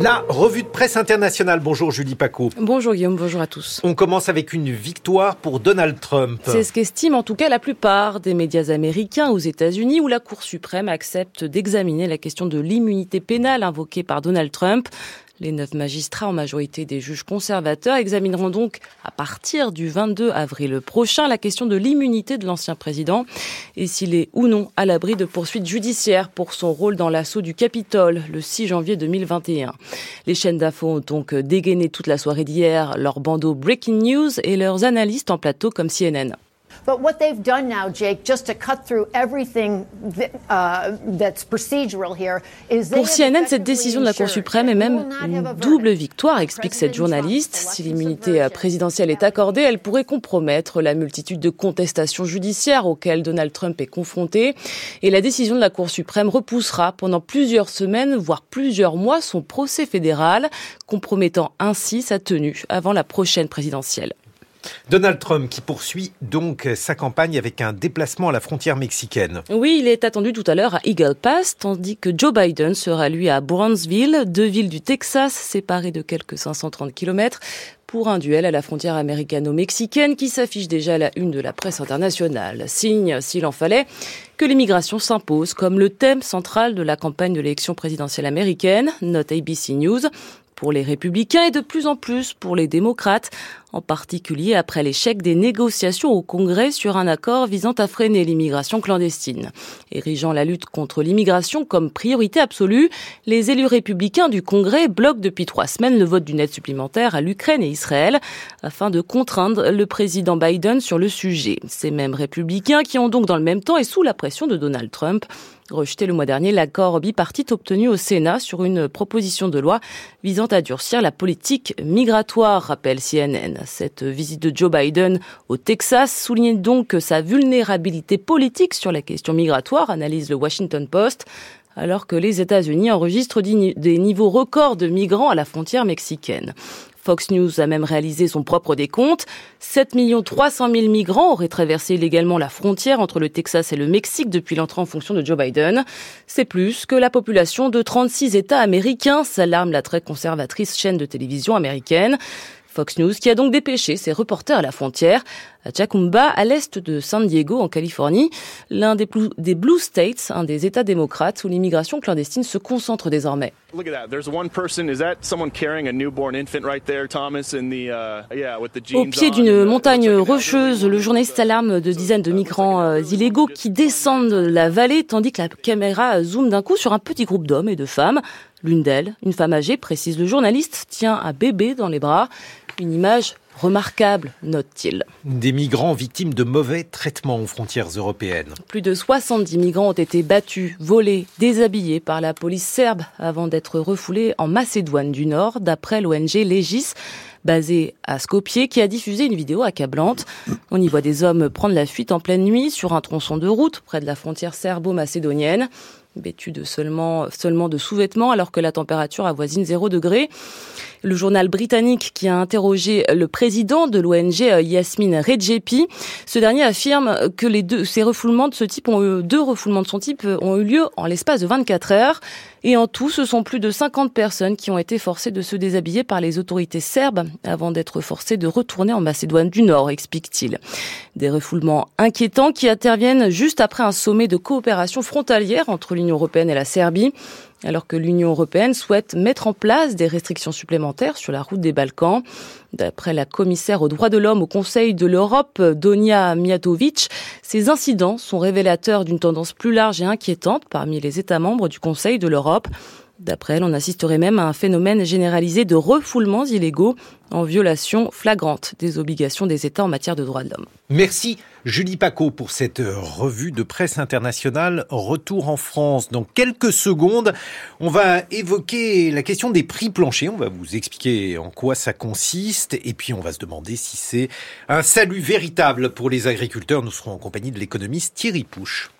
La revue de presse internationale. Bonjour Julie Paco. Bonjour Guillaume, bonjour à tous. On commence avec une victoire pour Donald Trump. C'est ce qu'estiment en tout cas la plupart des médias américains aux États-Unis où la Cour suprême accepte d'examiner la question de l'immunité pénale invoquée par Donald Trump. Les neuf magistrats, en majorité des juges conservateurs, examineront donc à partir du 22 avril prochain la question de l'immunité de l'ancien président et s'il est ou non à l'abri de poursuites judiciaires pour son rôle dans l'assaut du Capitole le 6 janvier 2021. Les chaînes d'infos ont donc dégainé toute la soirée d'hier leurs bandeaux Breaking News et leurs analystes en plateau comme CNN. But what they've done now, Jake, just to cut through everything uh, that's procedural here, is Pour CNN, cette décision de la Cour suprême est même une double victoire, explique cette journaliste. Si l'immunité présidentielle est accordée, elle pourrait compromettre la multitude de contestations judiciaires auxquelles Donald Trump est confronté. Et la décision de la Cour suprême repoussera pendant plusieurs semaines, voire plusieurs mois, son procès fédéral, compromettant ainsi sa tenue avant la prochaine présidentielle. Donald Trump qui poursuit donc sa campagne avec un déplacement à la frontière mexicaine. Oui, il est attendu tout à l'heure à Eagle Pass, tandis que Joe Biden sera lui à Brownsville, deux villes du Texas séparées de quelques 530 km pour un duel à la frontière américano-mexicaine qui s'affiche déjà à la une de la presse internationale. Signe, s'il en fallait, que l'immigration s'impose comme le thème central de la campagne de l'élection présidentielle américaine, note ABC News pour les républicains et de plus en plus pour les démocrates, en particulier après l'échec des négociations au Congrès sur un accord visant à freiner l'immigration clandestine. Érigeant la lutte contre l'immigration comme priorité absolue, les élus républicains du Congrès bloquent depuis trois semaines le vote d'une aide supplémentaire à l'Ukraine et Israël afin de contraindre le président Biden sur le sujet. Ces mêmes républicains qui ont donc dans le même temps et sous la pression de Donald Trump rejeté le mois dernier l'accord bipartite obtenu au Sénat sur une proposition de loi visant à durcir la politique migratoire, rappelle CNN. Cette visite de Joe Biden au Texas souligne donc sa vulnérabilité politique sur la question migratoire, analyse le Washington Post alors que les États-Unis enregistrent des niveaux records de migrants à la frontière mexicaine. Fox News a même réalisé son propre décompte. 7 300 000 migrants auraient traversé illégalement la frontière entre le Texas et le Mexique depuis l'entrée en fonction de Joe Biden. C'est plus que la population de 36 États américains, s'alarme la très conservatrice chaîne de télévision américaine. Fox News, qui a donc dépêché ses reporters à la frontière, à Chacumba, à l'est de San Diego, en Californie, l'un des, des Blue States, un des États démocrates où l'immigration clandestine se concentre désormais. Au pied d'une montagne rocheuse, le journaliste alarme de dizaines de migrants euh, illégaux qui descendent la vallée tandis que la caméra zoome d'un coup sur un petit groupe d'hommes et de femmes. L'une d'elles, une femme âgée, précise le journaliste, tient un bébé dans les bras. Une image remarquable, note-t-il. Des migrants victimes de mauvais traitements aux frontières européennes. Plus de 70 migrants ont été battus, volés, déshabillés par la police serbe avant d'être refoulés en Macédoine du Nord, d'après l'ONG Legis basée à Skopje, qui a diffusé une vidéo accablante. On y voit des hommes prendre la fuite en pleine nuit sur un tronçon de route près de la frontière serbo-macédonienne vêtus de seulement, seulement de sous-vêtements alors que la température avoisine 0 degré. Le journal britannique qui a interrogé le président de l'ONG euh, Yasmine Redjepi, ce dernier affirme que les deux, ces refoulements de ce type ont eu, deux refoulements de son type ont eu lieu en l'espace de 24 heures. Et en tout, ce sont plus de 50 personnes qui ont été forcées de se déshabiller par les autorités serbes avant d'être forcées de retourner en Macédoine du Nord, explique-t-il. Des refoulements inquiétants qui interviennent juste après un sommet de coopération frontalière entre l'Union européenne et la Serbie alors que l'Union européenne souhaite mettre en place des restrictions supplémentaires sur la route des Balkans. D'après la commissaire aux droits de l'homme au Conseil de l'Europe, Donia Mijatovic, ces incidents sont révélateurs d'une tendance plus large et inquiétante parmi les États membres du Conseil de l'Europe. D'après elle, on assisterait même à un phénomène généralisé de refoulements illégaux en violation flagrante des obligations des États en matière de droits de l'homme. Merci Julie Paco pour cette revue de presse internationale. Retour en France dans quelques secondes. On va évoquer la question des prix planchers. On va vous expliquer en quoi ça consiste et puis on va se demander si c'est un salut véritable pour les agriculteurs. Nous serons en compagnie de l'économiste Thierry Pouche.